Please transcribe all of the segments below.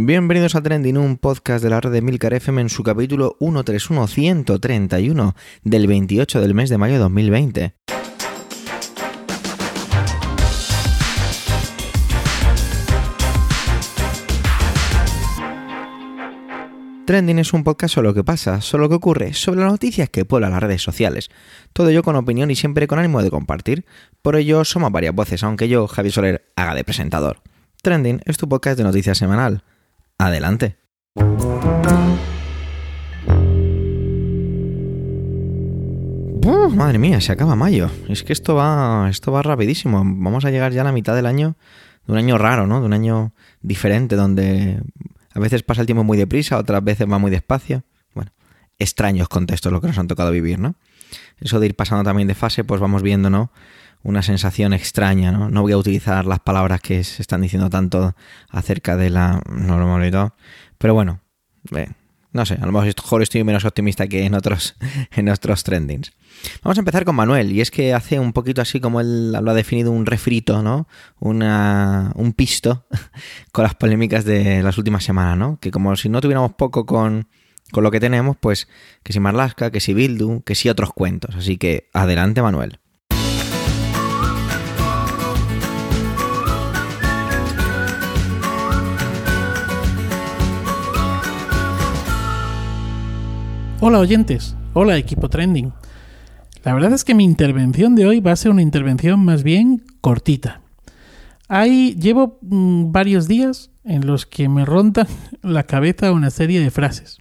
Bienvenidos a Trending, un podcast de la red de Milcar FM en su capítulo 131131 del 28 del mes de mayo de 2020. Trending es un podcast sobre lo que pasa, sobre lo que ocurre, sobre las noticias que pueblan las redes sociales. Todo ello con opinión y siempre con ánimo de compartir. Por ello somos varias voces, aunque yo, Javi Soler, haga de presentador. Trending es tu podcast de noticias semanal. Adelante. madre mía, se acaba mayo. Es que esto va, esto va rapidísimo. Vamos a llegar ya a la mitad del año, de un año raro, ¿no? De un año diferente, donde a veces pasa el tiempo muy deprisa, otras veces va muy despacio. Bueno, extraños contextos lo que nos han tocado vivir, ¿no? Eso de ir pasando también de fase, pues vamos viendo, ¿no? Una sensación extraña, ¿no? No voy a utilizar las palabras que se están diciendo tanto acerca de la normalidad, pero bueno, no sé, a lo mejor estoy menos optimista que en otros, en otros trendings. Vamos a empezar con Manuel, y es que hace un poquito así como él lo ha definido, un refrito, ¿no? Una, un pisto con las polémicas de las últimas semanas, ¿no? Que como si no tuviéramos poco con, con lo que tenemos, pues que si Marlaska, que si Bildu, que si otros cuentos. Así que adelante, Manuel. Hola oyentes, hola equipo trending. La verdad es que mi intervención de hoy va a ser una intervención más bien cortita. Ahí llevo mm, varios días en los que me rondan la cabeza una serie de frases.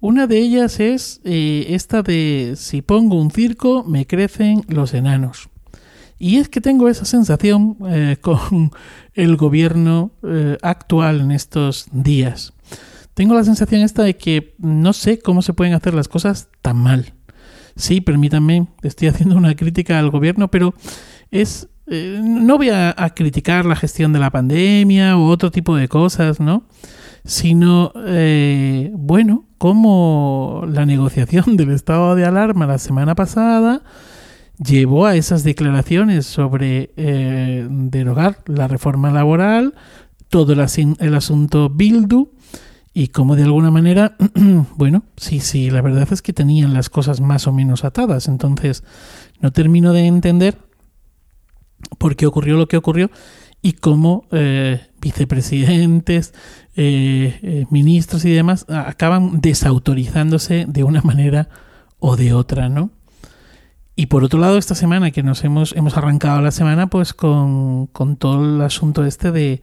Una de ellas es eh, esta de si pongo un circo me crecen los enanos. Y es que tengo esa sensación eh, con el gobierno eh, actual en estos días tengo la sensación esta de que no sé cómo se pueden hacer las cosas tan mal. Sí, permítanme, estoy haciendo una crítica al gobierno, pero es eh, no voy a, criticar la gestión de la pandemia u otro tipo de cosas, ¿no? Sino, eh, bueno, como la negociación del estado de alarma la semana pasada llevó a esas declaraciones sobre eh, derogar la reforma laboral, todo el, el asunto Bildu, y como de alguna manera, bueno, sí, sí, la verdad es que tenían las cosas más o menos atadas. Entonces, no termino de entender por qué ocurrió lo que ocurrió y cómo eh, vicepresidentes, eh, eh, ministros y demás acaban desautorizándose de una manera o de otra, ¿no? Y por otro lado, esta semana que nos hemos, hemos arrancado la semana pues con, con todo el asunto este de,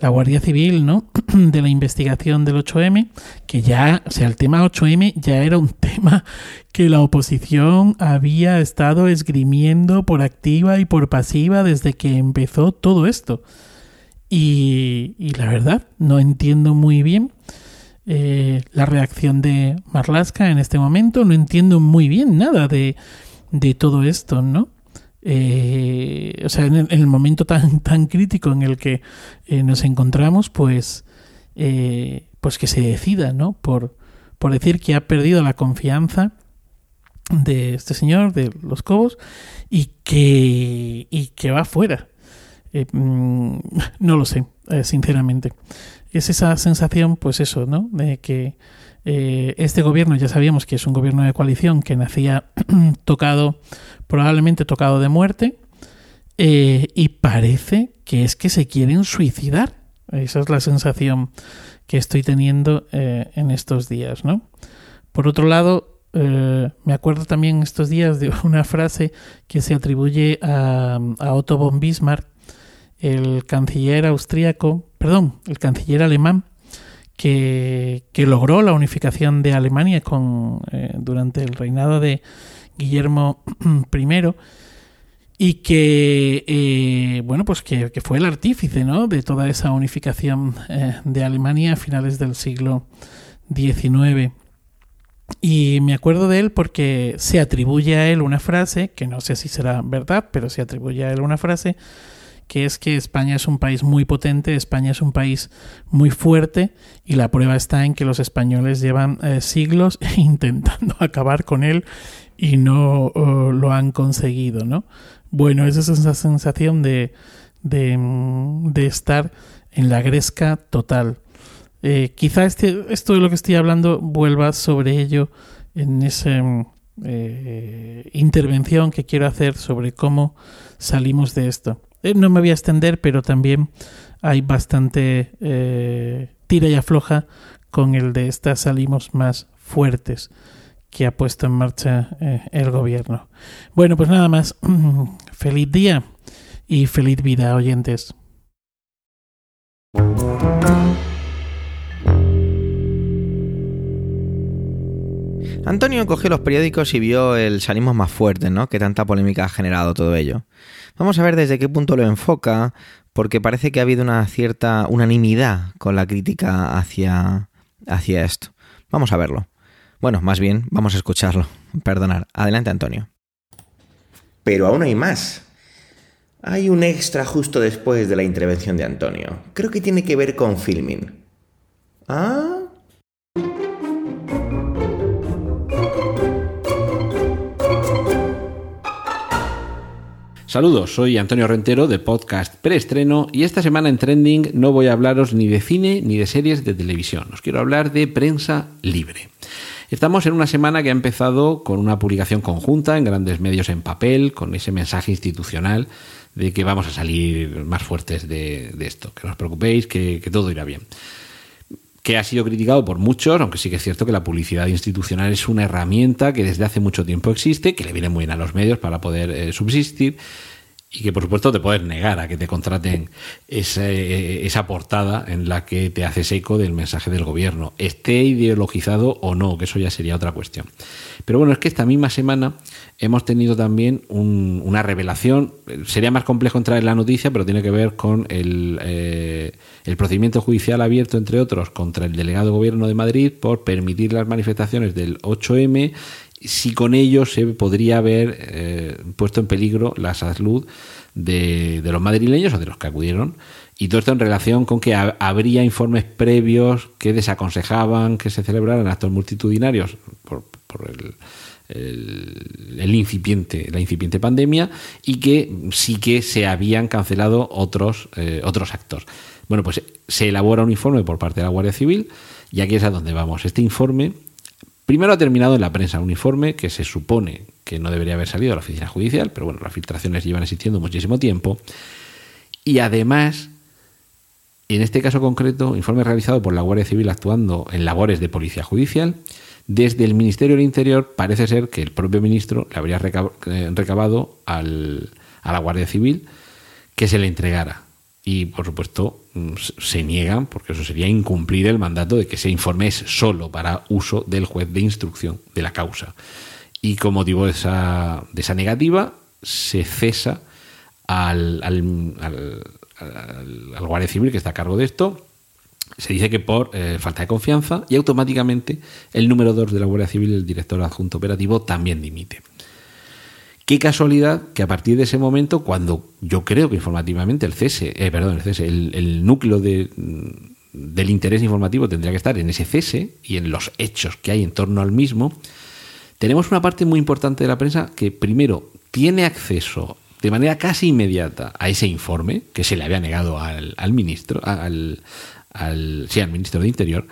la Guardia Civil, ¿no? de la investigación del 8M, que ya, o sea, el tema 8M ya era un tema que la oposición había estado esgrimiendo por activa y por pasiva desde que empezó todo esto. Y, la verdad, no entiendo muy bien eh, la reacción de Marlaska en este momento, no entiendo muy bien nada de, de todo esto, ¿no? Eh, o sea, en el, momento tan, tan crítico en el que eh, nos encontramos, pues, eh, pues que se decida, ¿no? Por, por decir que ha perdido la confianza de este señor, de los Cobos, y que, y que va fuera. Mm, no lo sé, sinceramente. Es esa sensación, pues eso, ¿no? De que este gobierno ya sabíamos que es un gobierno de coalición que nacía tocado probablemente tocado de muerte, eh, y parece que es que se quieren suicidar. Esa es la sensación que estoy teniendo eh, en estos días, ¿no? Por otro lado, eh, me acuerdo también estos días de una frase que se atribuye a, Otto von Bismarck, el canciller austríaco, perdón, el canciller alemán, que, que logró la unificación de Alemania con, durante el reinado de, Guillermo I y que eh, bueno pues que, fue el artífice ¿no? de toda esa unificación eh, de Alemania a finales del siglo XIX y me acuerdo de él porque se atribuye a él una frase que no sé si será verdad pero se atribuye a él una frase que es que España es un país muy potente, España es un país muy fuerte y la prueba está en que los españoles llevan eh, siglos intentando acabar con él y no lo han conseguido, ¿no? Bueno, esa es esa sensación de, mm, de estar en la gresca total. Eh, quizá este, esto de lo que estoy hablando vuelva sobre ello en esa eh, intervención que quiero hacer sobre cómo salimos de esto. Eh, no me voy a extender, pero también hay bastante tira y afloja con el de estas salimos más fuertes que ha puesto en marcha el gobierno. Bueno, pues nada más. feliz día y feliz vida, oyentes. Antonio cogió los periódicos y vio el salimos más fuerte, ¿no? Que tanta polémica ha generado todo ello. Vamos a ver desde qué punto lo enfoca, porque parece que ha habido una cierta unanimidad con la crítica hacia, hacia esto. Vamos a verlo. Bueno, más bien, vamos a escucharlo. Perdonar. Adelante, Antonio. Pero aún hay más. Hay un extra justo después de la intervención de Antonio. Creo que tiene que ver con filming. ¿Ah? Saludos, soy Antonio Rentero de Podcast Preestreno y esta semana en Trending no voy a hablaros ni de cine ni de series de televisión. Os quiero hablar de prensa libre. Estamos en una semana que ha empezado con una publicación conjunta en grandes medios en papel, con ese mensaje institucional de que vamos a salir más fuertes de, esto. Que no os preocupéis, que, que todo irá bien que ha sido criticado por muchos, aunque sí que es cierto que la publicidad institucional es una herramienta que desde hace mucho tiempo existe, que le viene muy bien a los medios para poder eh, subsistir y que por supuesto te puedes negar a que te contraten esa, esa portada en la que te haces eco del mensaje del gobierno, esté ideologizado o no, que eso ya sería otra cuestión. Pero bueno, es que esta misma semana hemos tenido también una revelación, sería más complejo entrar en la noticia, pero tiene que ver con el, eh, el procedimiento judicial abierto, entre otros, contra el delegado gobierno de Madrid por permitir las manifestaciones del 8M si con ello se podría haber eh, puesto en peligro la salud de, los madrileños o de los que acudieron. Y todo esto en relación con que habría informes previos que desaconsejaban que se celebraran actos multitudinarios por, el, incipiente, la incipiente pandemia y que sí que se habían cancelado otros, eh, otros actos. Bueno, pues se elabora un informe por parte de la Guardia Civil y aquí es a donde vamos. Este informe Primero ha terminado en la prensa un informe que se supone que no debería haber salido a la oficina judicial, pero bueno, las filtraciones llevan existiendo muchísimo tiempo. Y además, en este caso concreto, informe realizado por la Guardia Civil actuando en labores de policía judicial, desde el Ministerio del Interior parece ser que el propio ministro le habría eh, recabado a la Guardia Civil que se le entregara y por supuesto mm, se niegan, porque eso sería incumplir el mandato de que ese informe es solo para uso del juez de instrucción de la causa. Y con motivo de esa, de esa negativa, se cesa al, al, Guardia Civil que está a cargo de esto. Se dice que por eh, falta de confianza y automáticamente el número 2 de la Guardia Civil, el director adjunto operativo, también dimite. Qué casualidad que a partir de ese momento, cuando yo creo que informativamente el cese, eh, perdón, el cese, el, núcleo de, del interés informativo tendría que estar en ese cese y en los hechos que hay en torno al mismo, tenemos una parte muy importante de la prensa que primero tiene acceso de manera casi inmediata a ese informe que se le había negado al, al ministro, al, al, sí, al ministro de Interior,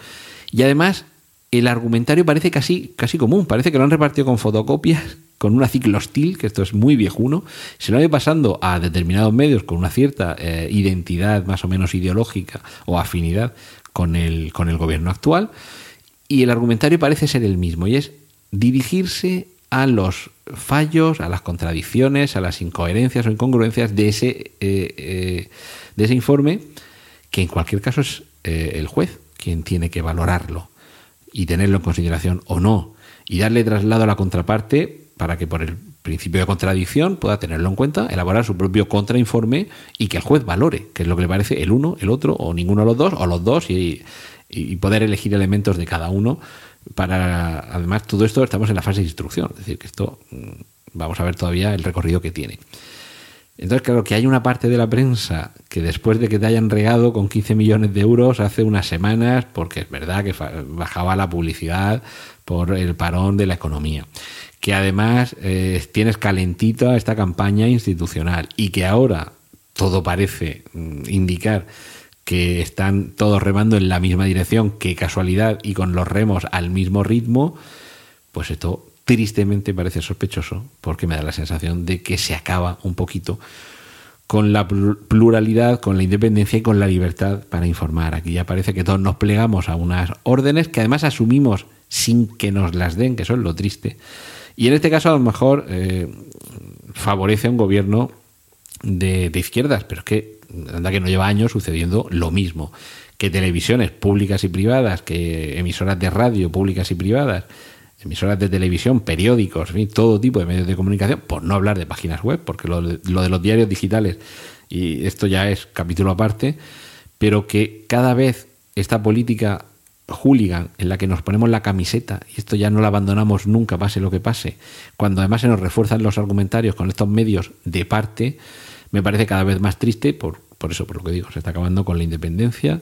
y además el argumentario parece casi, casi común, parece que lo han repartido con fotocopias con una ciclostil, que esto es muy viejuno, se lo ha ido pasando a determinados medios con una cierta eh, identidad más o menos ideológica o afinidad con el, con el gobierno actual, y el argumentario parece ser el mismo, y es dirigirse a los fallos, a las contradicciones, a las incoherencias o incongruencias de ese, eh, eh, de ese informe, que en cualquier caso es el juez quien tiene que valorarlo y tenerlo en consideración o no, y darle traslado a la contraparte para que por el principio de contradicción pueda tenerlo en cuenta, elaborar su propio contrainforme y que el juez valore, que es lo que le parece el uno, el otro, o ninguno de los dos, o los dos, y, poder elegir elementos de cada uno. Para, además, todo esto estamos en la fase de instrucción, es decir, que esto mm, vamos a ver todavía el recorrido que tiene. Entonces, claro que hay una parte de la prensa que después de que te hayan regado con 15 millones de euros hace unas semanas, porque es verdad que bajaba la publicidad por el parón de la economía, que además eh, tienes calentita esta campaña institucional y que ahora todo parece mm, indicar que están todos remando en la misma dirección, qué casualidad, y con los remos al mismo ritmo, pues esto tristemente parece sospechoso, porque me da la sensación de que se acaba un poquito con la pluralidad, con la independencia y con la libertad para informar. Aquí ya parece que todos nos plegamos a unas órdenes que además asumimos sin que nos las den, que eso es lo triste. Y en este caso a lo mejor eh, favorece a un gobierno de, de izquierdas, pero es que anda que no lleva años sucediendo lo mismo. Que televisiones públicas y privadas, que emisoras de radio públicas y privadas, emisoras de televisión, periódicos, en todo tipo de medios de comunicación, por no hablar de páginas web, porque lo de, lo de los diarios digitales, y esto ya es capítulo aparte, pero que cada vez esta política hooligan en la que nos ponemos la camiseta y esto ya no la abandonamos nunca, pase lo que pase, cuando además se nos refuerzan los argumentarios con estos medios de parte, me parece cada vez más triste por, por eso, por lo que digo, se está acabando con la independencia,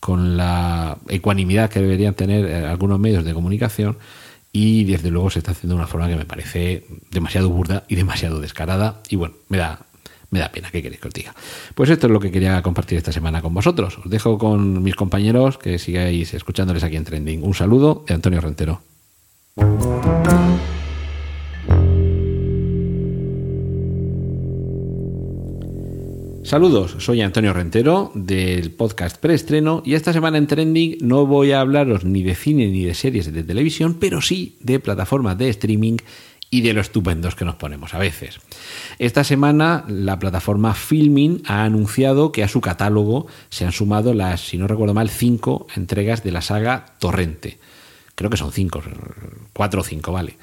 con la ecuanimidad que deberían tener eh, algunos medios de comunicación y desde luego se está haciendo de una forma que me parece demasiado burda y demasiado descarada y bueno, me da me da pena, ¿qué queréis que os diga? Pues esto es lo que quería compartir esta semana con vosotros. Os dejo con mis compañeros que sigáis escuchándoles aquí en Trending. Un saludo de Antonio Rentero. Saludos, soy Antonio Rentero del podcast Preestreno y esta semana en Trending no voy a hablaros ni de cine ni de series de televisión, pero sí de plataformas de streaming y de lo estupendos que nos ponemos a veces. Esta semana la plataforma Filmin ha anunciado que a su catálogo se han sumado las, si no recuerdo mal, cinco entregas de la saga Torrente. Creo que son cinco, cuatro o cinco, vale.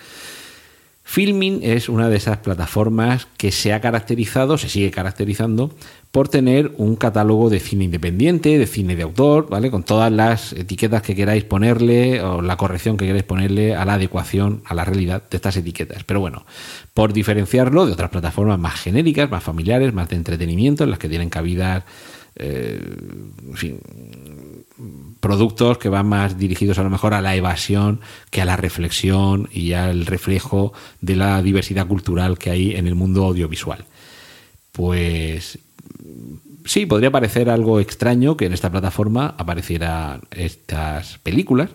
Filming es una de esas plataformas que se ha caracterizado, se sigue caracterizando, por tener un catálogo de cine independiente, de cine de autor, ¿vale? Con todas las etiquetas que queráis ponerle o la corrección que queráis ponerle a la adecuación a la realidad de estas etiquetas. Pero bueno, por diferenciarlo de otras plataformas más genéricas, más familiares, más de entretenimiento, en las que tienen cabida, eh, en fin, productos que van más dirigidos a lo mejor a la evasión que a la reflexión y al reflejo de la diversidad cultural que hay en el mundo audiovisual. Pues sí, podría parecer algo extraño que en esta plataforma aparecieran estas películas,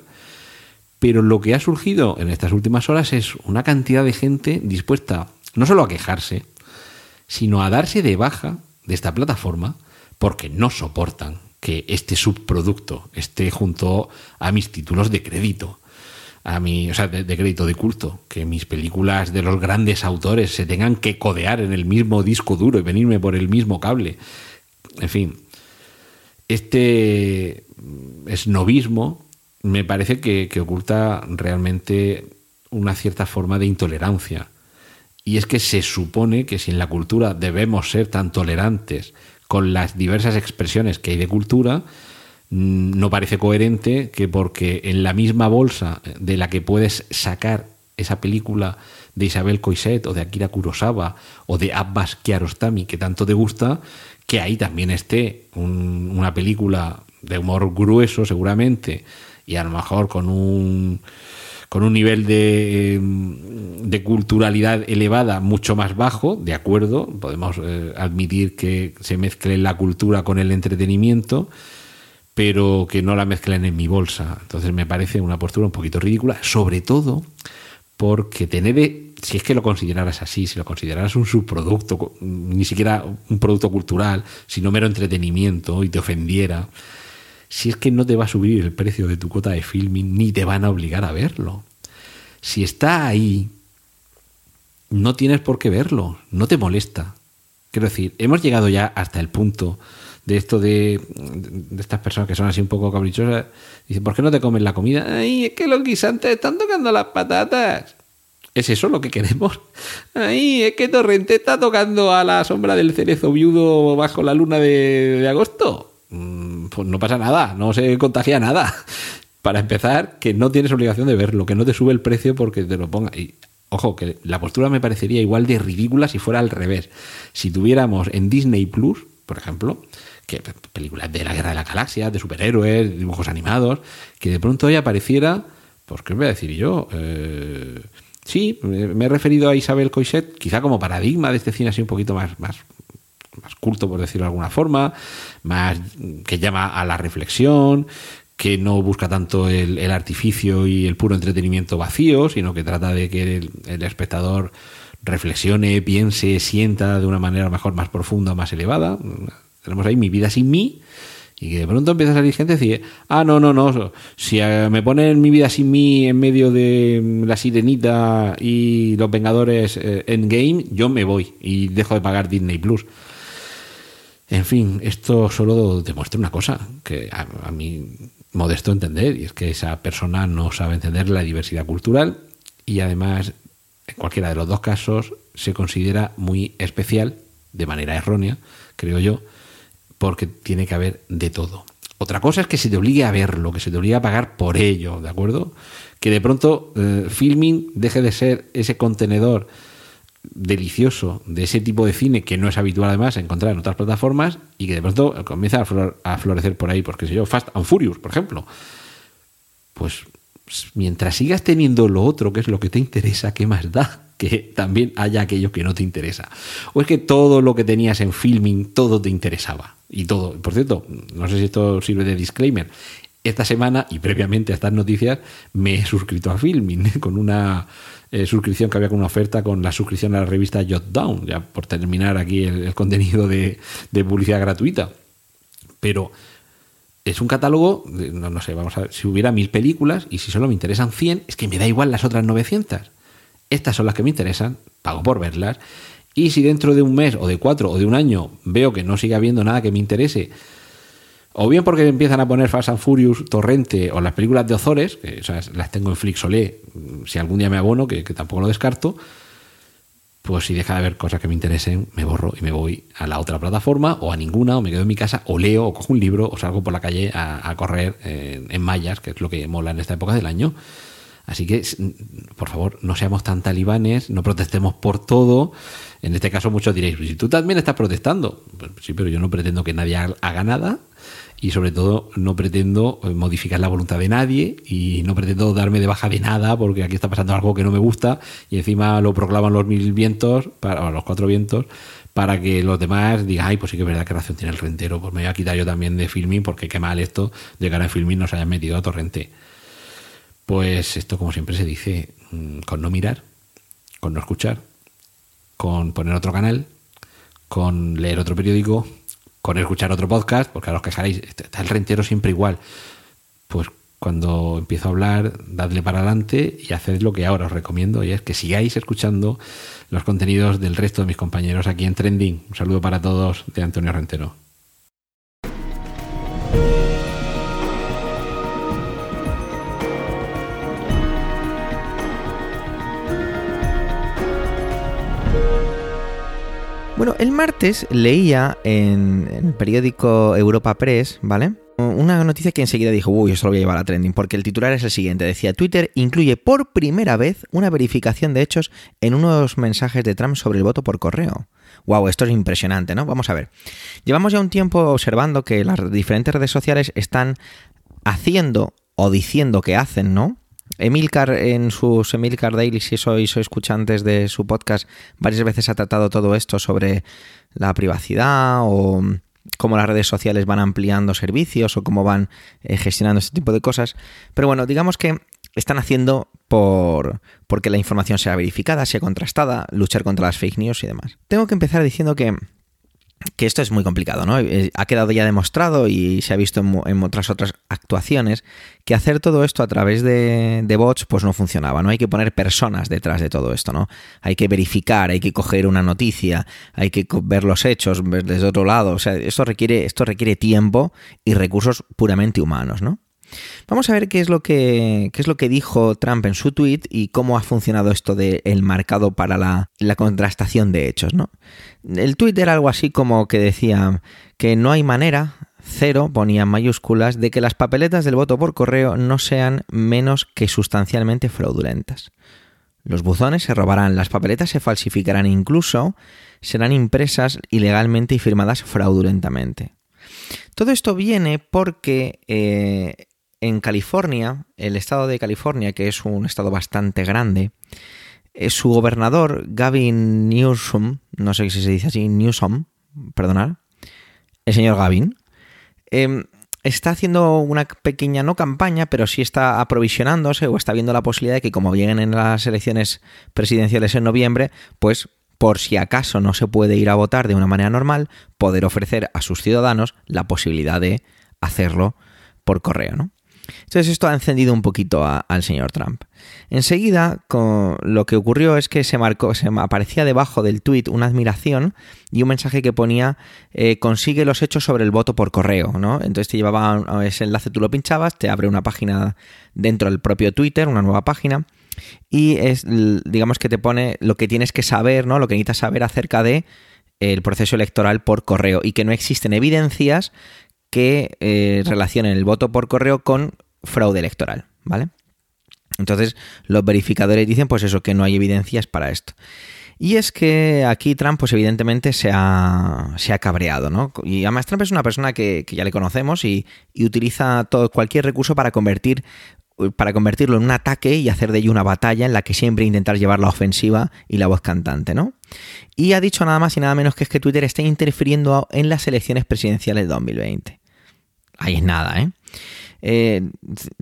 pero lo que ha surgido en estas últimas horas es una cantidad de gente dispuesta no solo a quejarse, sino a darse de baja de esta plataforma porque no soportan que este subproducto esté junto a mis títulos de crédito, a mi, o sea, de, crédito de culto, que mis películas de los grandes autores se tengan que codear en el mismo disco duro y venirme por el mismo cable. En fin, este esnovismo me parece que, que oculta realmente una cierta forma de intolerancia. Y es que se supone que si en la cultura debemos ser tan tolerantes con las diversas expresiones que hay de cultura, mm, no parece coherente que porque en la misma bolsa de la que puedes sacar esa película de Isabel Coiset o de Akira Kurosawa o de Abbas Kiarostami que tanto te gusta, que ahí también esté una película de humor grueso seguramente y a lo mejor con un con un nivel de, de, culturalidad elevada mucho más bajo, de acuerdo, podemos eh, admitir que se mezcle la cultura con el entretenimiento, pero que no la mezclen en mi bolsa. Entonces me parece una postura un poquito ridícula, sobre todo porque tener, si es que lo consideraras así, si lo consideraras un subproducto, ni siquiera un producto cultural, sino mero entretenimiento y te ofendiera, si es que no te va a subir el precio de tu cuota de filming ni te van a obligar a verlo. Si está ahí, no tienes por qué verlo, no te molesta. Quiero decir, hemos llegado ya hasta el punto de esto de, de estas personas que son así un poco caprichosas. Dicen, ¿por qué no te comes la comida? Ay, es que los guisantes están tocando las patatas. ¿Es eso lo que queremos? Ay, es que Torrente está tocando a la sombra del cerezo viudo bajo la luna de agosto. Mm, pues no pasa nada, no se contagia nada. Para empezar, que no tienes obligación de verlo, que no te sube el precio porque te lo ponga. Y, ojo, que la postura me parecería igual de ridícula si fuera al revés. Si tuviéramos en Disney Plus, por ejemplo, que películas de la Guerra de la Galaxia, de superhéroes, dibujos animados, que de pronto ahí apareciera, pues qué os voy a decir yo, eh, sí, me he referido a Isabel Coixet, quizá como paradigma de este cine así un poquito más, más más culto, por decirlo de alguna forma, más que llama a la reflexión, que no busca tanto el, artificio y el puro entretenimiento vacío, sino que trata de que el, espectador reflexione, piense, sienta de una manera mejor más profunda, más elevada. Tenemos ahí Mi vida sin mí, y que de pronto empieza a salir gente y decir, ah, no, no, no, si eh, me ponen mi vida sin mí en medio de la sirenita y los Vengadores en eh, Endgame, yo me voy y dejo de pagar Disney Plus. En fin, esto solo demuestra una cosa, que a, a mí modesto entender, y es que esa persona no sabe entender la diversidad cultural y además, en cualquiera de los dos casos, se considera muy especial, de manera errónea, creo yo, porque tiene que haber de todo. Otra cosa es que se te obligue a verlo, que se te obligue a pagar por ello, ¿de acuerdo? Que de pronto eh, filming deje de ser ese contenedor delicioso de ese tipo de cine que no es habitual además encontrar en otras plataformas y que de pronto comienza a, florecer por ahí, porque sé yo, Fast and Furious, por ejemplo. Pues mientras sigas teniendo lo otro, que es lo que te interesa, ¿qué más da? que también haya aquello que no te interesa. O es que todo lo que tenías en filming, todo te interesaba. Y todo. Por cierto, no sé si esto sirve de disclaimer. Esta semana y previamente a estas noticias me he suscrito a Filming con una eh, suscripción que había con una oferta con la suscripción a la revista Jotdown, ya por terminar aquí el, contenido de, publicidad gratuita. Pero es un catálogo, no, no sé, vamos a ver, si hubiera mil películas y si solo me interesan 100, es que me da igual las otras 900 estas son las que me interesan, pago por verlas, y si dentro de un mes o de cuatro o de un año veo que no sigue habiendo nada que me interese, o bien porque empiezan a poner Fast and Furious, Torrente o las películas de Ozores, que las tengo en Flixolé, si algún día me abono, que, tampoco lo descarto, pues si deja de haber cosas que me interesen, me borro y me voy a la otra plataforma o a ninguna, o me quedo en mi casa, o leo, o cojo un libro, o salgo por la calle a, correr en, en mallas, que es lo que mola en esta época del año. Así que, por favor, no seamos tan talibanes, no protestemos por todo. En este caso, muchos diréis, si tú también estás protestando, pues sí, pero yo no pretendo que nadie haga nada y sobre todo no pretendo eh, modificar la voluntad de nadie y no pretendo darme de baja de nada porque aquí está pasando algo que no me gusta y encima lo proclaman los mil vientos, para, los cuatro vientos, para que los demás digan, ay, pues sí que es verdad que razón tiene el rentero, pues me voy a quitar yo también de filming porque qué mal esto de cara a filming nos hayan metido a torrente. Pues esto, como siempre se dice, mm, con no mirar, con no escuchar, con poner otro canal, con leer otro periódico, con escuchar otro podcast, porque a los quejaréis, está el rentero siempre igual. Pues cuando empiezo a hablar, dadle para adelante y haced lo que ahora os recomiendo, y es que sigáis escuchando los contenidos del resto de mis compañeros aquí en Trending. Un saludo para todos de Antonio Rentero. Bueno, el martes leía en, el periódico Europa Press, ¿vale? Una noticia que enseguida dijo, uy, eso lo voy a llevar a trending, porque el titular es el siguiente. Decía, Twitter incluye por primera vez una verificación de hechos en unos mensajes de Trump sobre el voto por correo. Wow, esto es impresionante, ¿no? Vamos a ver. Llevamos ya un tiempo observando que las diferentes redes sociales están haciendo o diciendo que hacen, ¿no? Emilcar en sus Emilcar Daily, si sois escuchantes de su podcast, varias veces ha tratado todo esto sobre la privacidad o cómo las redes sociales van ampliando servicios o cómo van eh, gestionando este tipo de cosas. Pero bueno, digamos que están haciendo por porque la información sea verificada, sea contrastada, luchar contra las fake news y demás. Tengo que empezar diciendo que que esto es muy complicado, ¿no? Eh, ha quedado ya demostrado y se ha visto en, otras otras actuaciones que hacer todo esto a través de, bots pues no funcionaba, ¿no? Hay que poner personas detrás de todo esto, ¿no? Hay que verificar, hay que coger una noticia, hay que ver los hechos desde otro lado, o sea, esto requiere, esto requiere tiempo y recursos puramente humanos, ¿no? Vamos a ver qué es lo que, es lo que dijo Trump en su tweet y cómo ha funcionado esto del marcado para la, la, contrastación de hechos. ¿no? El tweet era algo así como que decía que no hay manera, cero, ponía mayúsculas, de que las papeletas del voto por correo no sean menos que sustancialmente fraudulentas. Los buzones se robarán, las papeletas se falsificarán, incluso serán impresas ilegalmente y firmadas fraudulentamente. Todo esto viene porque eh, en California, el estado de California, que es un estado bastante grande, eh, su gobernador, Gavin Newsom, no sé si se dice así, Newsom, perdonar, el señor Gavin, em, está haciendo una pequeña, no campaña, pero sí está aprovisionándose o está viendo la posibilidad de que como lleguen en las elecciones presidenciales en noviembre, pues por si acaso no se puede ir a votar de una manera normal, poder ofrecer a sus ciudadanos la posibilidad de hacerlo por correo, ¿no? Entonces esto ha encendido un poquito al señor Trump. Enseguida, lo que ocurrió es que se marcó, se aparecía debajo del tweet una admiración y un mensaje que ponía eh, consigue los hechos sobre el voto por correo, ¿no? Entonces te llevaba ese enlace, tú lo pinchabas, te abre una página dentro del propio Twitter, una nueva página, y es, digamos que te pone lo que tienes que saber, ¿no? Lo que necesitas saber acerca de el proceso electoral por correo y que no existen evidencias que eh, relacionen el voto por correo con fraude electoral, ¿vale? Entonces, los verificadores dicen, pues eso, que no hay evidencias para esto. Y es que aquí Trump, pues evidentemente se ha, se ha cabreado, ¿no? Y además Trump es una persona que, ya le conocemos y, utiliza todo, cualquier recurso para convertir para convertirlo en un ataque y hacer de ello una batalla en la que siempre intentar llevar la ofensiva y la voz cantante, ¿no? Y ha dicho nada más y nada menos que es que Twitter está interfiriendo en las elecciones presidenciales de 2020. Ahí es nada, ¿eh? Eh,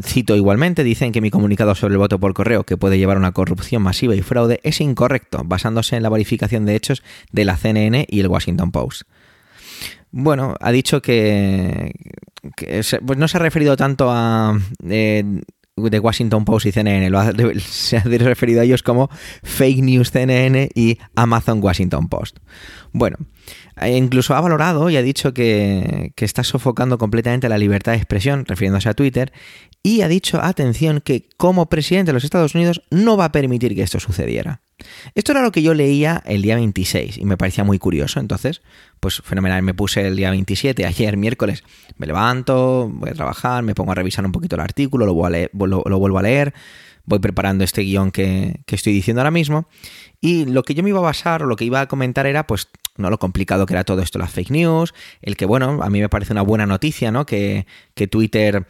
cito igualmente, dicen que mi comunicado sobre el voto por correo, que puede llevar a una corrupción masiva y fraude, es incorrecto, basándose en la verificación de hechos de la CNN y el Washington Post. Bueno, ha dicho que, pues no se ha referido tanto a eh, de Washington Post y CNN, se ha referido a ellos como Fake News CNN y Amazon Washington Post. Bueno, e incluso ha valorado y ha dicho que, que está sofocando completamente la libertad de expresión, refiriéndose a Twitter, y ha dicho, atención, que como presidente de los Estados Unidos no va a permitir que esto sucediera. Esto era lo que yo leía el día 26 y me parecía muy curioso. Entonces, pues fenomenal, me puse el día 27, ayer miércoles, me levanto, voy a trabajar, me pongo a revisar un poquito el artículo, lo, vuelvo a leer, voy preparando este guion que, que estoy diciendo ahora mismo. Y lo que yo me iba a basar o lo que iba a comentar era, pues, no lo complicado que era todo esto, las fake news, el que, bueno, a mí me parece una buena noticia, ¿no? Que, que Twitter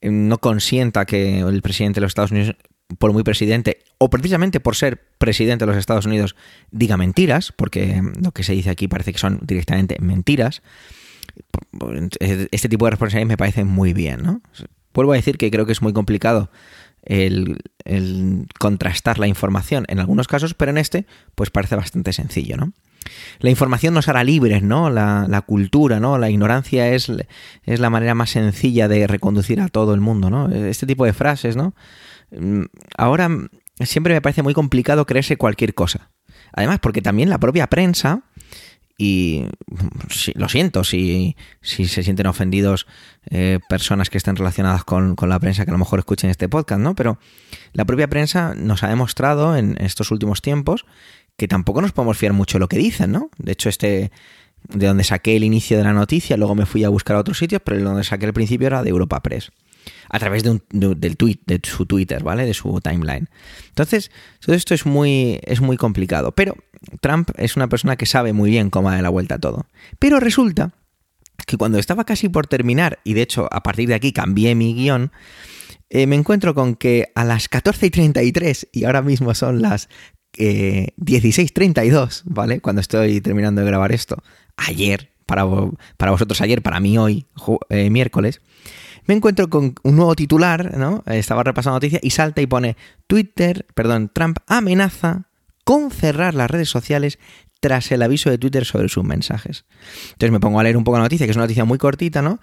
eh, no consienta que el presidente de los Estados Unidos, por muy presidente, o precisamente por ser presidente de los Estados Unidos, diga mentiras, porque lo que se dice aquí parece que son directamente mentiras. Este tipo de responsabilidades me parece muy bien, ¿no? Vuelvo a decir que creo que es muy complicado el, contrastar la información en algunos casos, pero en este, pues parece bastante sencillo, ¿no? La información nos hará libres, ¿no? La, cultura, ¿no? La ignorancia es, es, la manera más sencilla de reconducir a todo el mundo, ¿no? Este tipo de frases, ¿no? Mm, ahora siempre me parece muy complicado creerse cualquier cosa. Además, porque también la propia prensa y lo siento si, se sienten ofendidos eh, personas que estén relacionadas con, con, la prensa que a lo mejor escuchen este podcast, ¿no? Pero la propia prensa nos ha demostrado en estos últimos tiempos que tampoco nos podemos fiar mucho de lo que dicen, ¿no? De hecho, este de donde saqué el inicio de la noticia, luego me fui a buscar a otros sitios, pero de donde saqué el principio era de Europa Press. A través de un, del tweet, de su Twitter, ¿vale? De su timeline. Entonces, todo esto es muy, es muy complicado. Pero Trump es una persona que sabe muy bien cómo dar la vuelta a todo. Pero resulta que cuando estaba casi por terminar, y de hecho a partir de aquí cambié mi guion, eh, me encuentro con que a las 14.33, y ahora mismo son las 16.32, eh, ¿vale? Cuando estoy terminando de grabar esto, ayer, para, para vosotros ayer, para mí hoy, eh, miércoles, me encuentro con un nuevo titular, ¿no? Estaba repasando noticias y salta y pone Twitter, perdón, Trump amenaza con cerrar las redes sociales tras el aviso de Twitter sobre sus mensajes. Entonces me pongo a leer un poco la noticia, que es una noticia muy cortita, ¿no?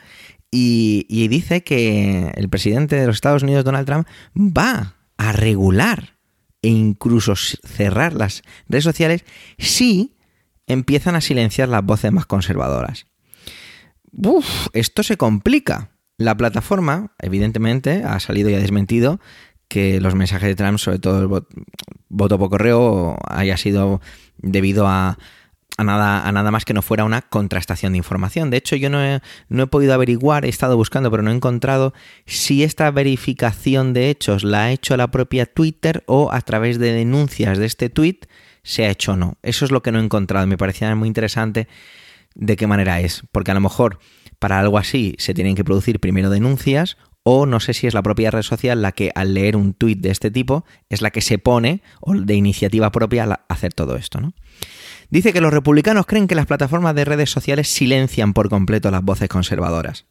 Y, y dice que el presidente de los Estados Unidos, Donald Trump, va a regular e incluso cerrar las redes sociales si empiezan a silenciar las voces más conservadoras. Uf, esto se complica. La plataforma, evidentemente, ha salido y ha desmentido que los mensajes de Trump, sobre todo el voto por correo, haya sido debido a a nada, más que no fuera una contrastación de información. De hecho, yo no he, no he podido averiguar, he estado buscando, pero no he encontrado si esta verificación de hechos la ha hecho la propia Twitter o a través de denuncias de este tweet se ha hecho o no. Eso es lo que no he encontrado. Me parecía muy interesante de qué manera es. Porque a lo mejor para algo así se tienen que producir primero denuncias o no sé si es la propia red social la que al leer un tuit de este tipo es la que se pone o de iniciativa propia a hacer todo esto, ¿no? Dice que los republicanos creen que las plataformas de redes sociales silencian por completo las voces conservadoras.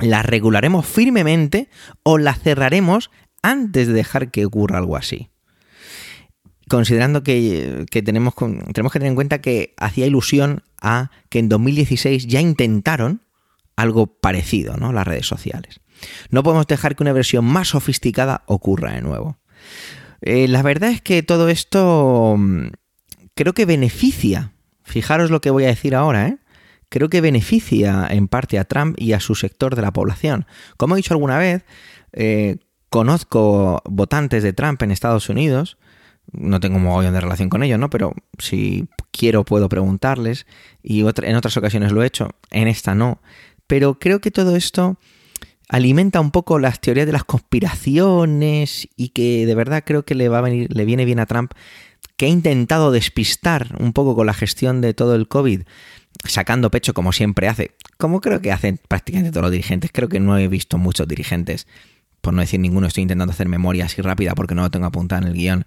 Las regularemos firmemente o las cerraremos antes de dejar que ocurra algo así. Considerando que, tenemos, tenemos que tener en cuenta que hacía ilusión a que en 2016 ya intentaron algo parecido, ¿no? Las redes sociales. No podemos dejar que una versión más sofisticada ocurra de nuevo. Eh, la verdad es que todo esto mm, creo que beneficia, fijaros lo que voy a decir ahora, ¿eh? creo que beneficia en parte a Trump y a su sector de la población. Como he dicho alguna vez, eh, conozco votantes de Trump en Estados Unidos, no tengo un mogollón de relación con ellos, ¿no? Pero si quiero puedo preguntarles y en otras ocasiones lo he hecho, en esta no. Pero creo que todo esto alimenta un poco las teorías de las conspiraciones y que de verdad creo que le va a venir, le viene bien a Trump que ha intentado despistar un poco con la gestión de todo el COVID, sacando pecho como siempre hace, como creo que hacen prácticamente todos los dirigentes. Creo que no he visto muchos dirigentes, por no decir ninguno, estoy intentando hacer memoria así rápida porque no lo tengo apuntado en el guion,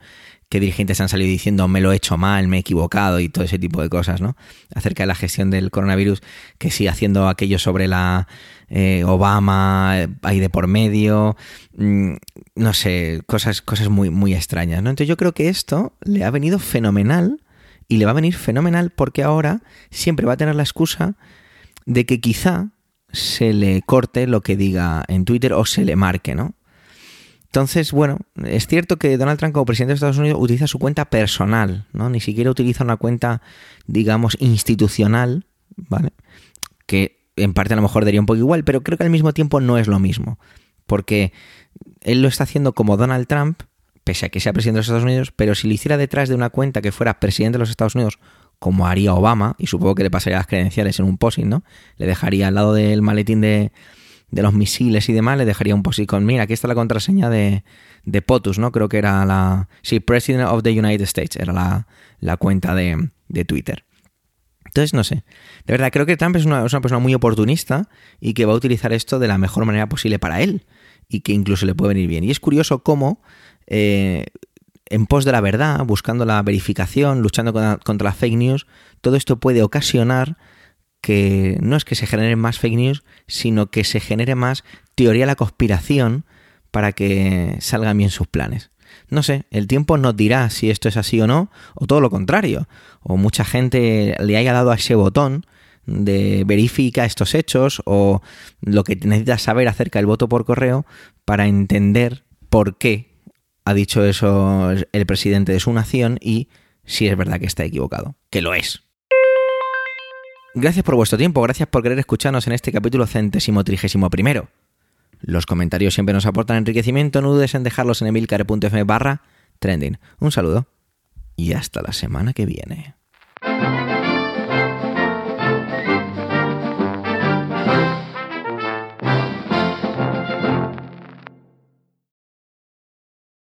que dirigentes han salido diciendo me lo he hecho mal, me he equivocado y todo ese tipo de cosas, ¿no? Acerca de la gestión del coronavirus, que sí haciendo aquello sobre la eh, Obama eh, ahí de por medio, mm, no sé, cosas, cosas muy, muy extrañas, ¿no? Entonces yo creo que esto le ha venido fenomenal y le va a venir fenomenal porque ahora siempre va a tener la excusa de que quizá se le corte lo que diga en Twitter o se le marque, ¿no? Entonces, bueno, es cierto que Donald Trump como presidente de Estados Unidos utiliza su cuenta personal, ¿no? Ni siquiera utiliza una cuenta, digamos, institucional, ¿vale? Que en parte a lo mejor daría un poco igual, pero creo que al mismo tiempo no es lo mismo. Porque él lo está haciendo como Donald Trump, pese a que sea presidente de los Estados Unidos, pero si lo hiciera detrás de una cuenta que fuera presidente de los Estados Unidos, como haría Obama, y supongo que le pasaría las credenciales en un posing, ¿no? Le dejaría al lado del maletín de, de los misiles y demás, le dejaría un posing con, mira, aquí está la contraseña de, de POTUS, ¿no? Creo que era la... Sí, President of the United States, era la, la cuenta de, de Twitter. Entonces, no sé. De verdad, creo que Trump es una, persona muy oportunista y que va a utilizar esto de la mejor manera posible para él y que incluso le puede venir bien. Y es curioso cómo, eh, en pos de la verdad, buscando la verificación, luchando contra, las fake news, todo esto puede ocasionar que no es que se generen más fake news, sino que se genere más teoría de la conspiración para que salgan bien sus planes. No sé, el tiempo nos dirá si esto es así o no, o todo lo contrario, o mucha gente le haya dado a ese botón de verifica estos hechos o lo que necesitas saber acerca del voto por correo para entender por qué ha dicho eso el presidente de su nación y si es verdad que está equivocado, que lo es. Gracias por vuestro tiempo, gracias por querer escucharnos en este capítulo centésimo trigésimo primero. Los comentarios siempre nos aportan enriquecimiento, no dudes en dejarlos en emilcar.fm barra trending. Un saludo y hasta la semana que viene.